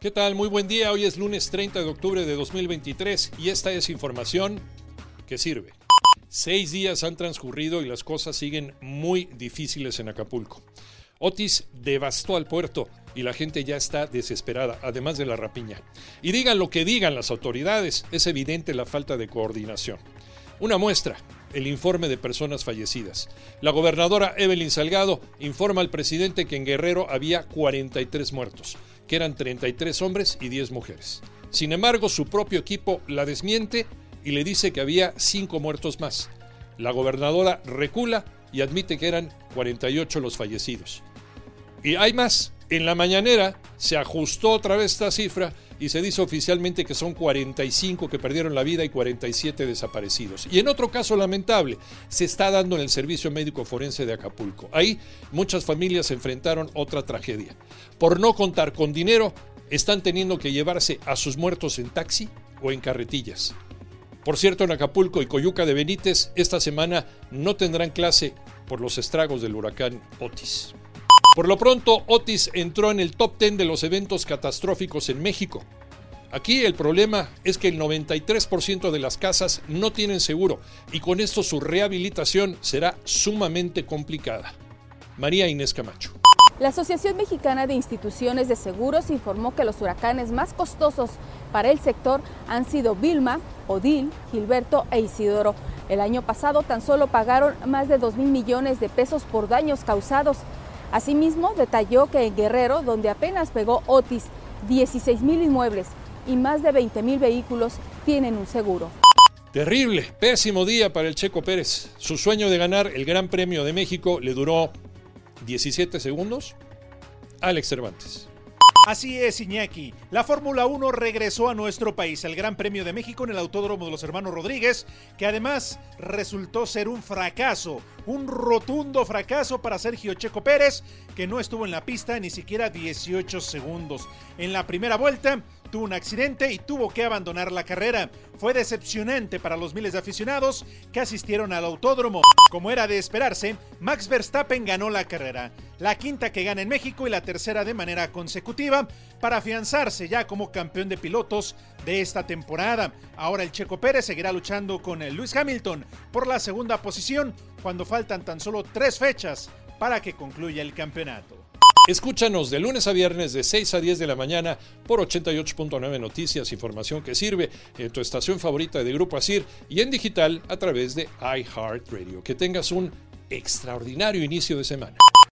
¿Qué tal? Muy buen día. Hoy es lunes 30 de octubre de 2023 y esta es información que sirve. Seis días han transcurrido y las cosas siguen muy difíciles en Acapulco. Otis devastó al puerto y la gente ya está desesperada, además de la rapiña. Y digan lo que digan las autoridades, es evidente la falta de coordinación. Una muestra, el informe de personas fallecidas. La gobernadora Evelyn Salgado informa al presidente que en Guerrero había 43 muertos, que eran 33 hombres y 10 mujeres. Sin embargo, su propio equipo la desmiente y le dice que había 5 muertos más. La gobernadora recula y admite que eran 48 los fallecidos. Y hay más. En la mañanera se ajustó otra vez esta cifra y se dice oficialmente que son 45 que perdieron la vida y 47 desaparecidos. Y en otro caso lamentable, se está dando en el Servicio Médico Forense de Acapulco. Ahí muchas familias enfrentaron otra tragedia. Por no contar con dinero, están teniendo que llevarse a sus muertos en taxi o en carretillas. Por cierto, en Acapulco y Coyuca de Benítez, esta semana no tendrán clase por los estragos del huracán Otis. Por lo pronto, Otis entró en el top 10 de los eventos catastróficos en México. Aquí el problema es que el 93% de las casas no tienen seguro y con esto su rehabilitación será sumamente complicada. María Inés Camacho. La Asociación Mexicana de Instituciones de Seguros informó que los huracanes más costosos para el sector han sido Vilma, Odil, Gilberto e Isidoro. El año pasado tan solo pagaron más de 2 mil millones de pesos por daños causados. Asimismo, detalló que en Guerrero, donde apenas pegó Otis, 16 mil inmuebles y más de 20 mil vehículos tienen un seguro. Terrible, pésimo día para el Checo Pérez. Su sueño de ganar el Gran Premio de México le duró 17 segundos. Alex Cervantes. Así es, Iñaki. La Fórmula 1 regresó a nuestro país, el Gran Premio de México en el Autódromo de los Hermanos Rodríguez, que además resultó ser un fracaso, un rotundo fracaso para Sergio Checo Pérez, que no estuvo en la pista ni siquiera 18 segundos. En la primera vuelta tuvo un accidente y tuvo que abandonar la carrera. Fue decepcionante para los miles de aficionados que asistieron al autódromo. Como era de esperarse, Max Verstappen ganó la carrera, la quinta que gana en México y la tercera de manera consecutiva, para afianzarse ya como campeón de pilotos de esta temporada. Ahora el Checo Pérez seguirá luchando con el Lewis Hamilton por la segunda posición cuando faltan tan solo tres fechas para que concluya el campeonato. Escúchanos de lunes a viernes de 6 a 10 de la mañana por 88.9 Noticias, información que sirve en tu estación favorita de Grupo Asir y en digital a través de iHeartRadio. Que tengas un extraordinario inicio de semana.